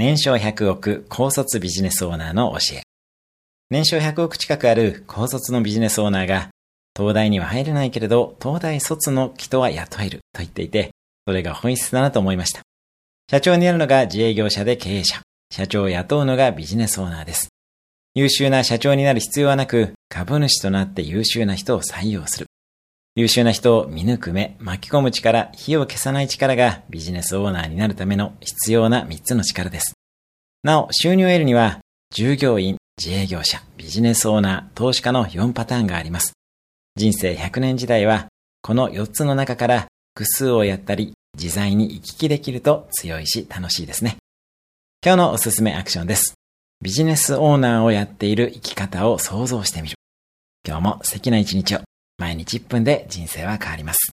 年商100億高卒ビジネスオーナーの教え。年商100億近くある高卒のビジネスオーナーが、東大には入れないけれど、東大卒の人は雇えると言っていて、それが本質だなと思いました。社長になるのが自営業者で経営者。社長を雇うのがビジネスオーナーです。優秀な社長になる必要はなく、株主となって優秀な人を採用する。優秀な人を見抜く目、巻き込む力、火を消さない力がビジネスオーナーになるための必要な3つの力です。なお、収入を得るには、従業員、自営業者、ビジネスオーナー、投資家の4パターンがあります。人生100年時代は、この4つの中から複数をやったり、自在に行き来できると強いし楽しいですね。今日のおすすめアクションです。ビジネスオーナーをやっている生き方を想像してみる。今日も素敵な一日を。毎日1分で人生は変わります。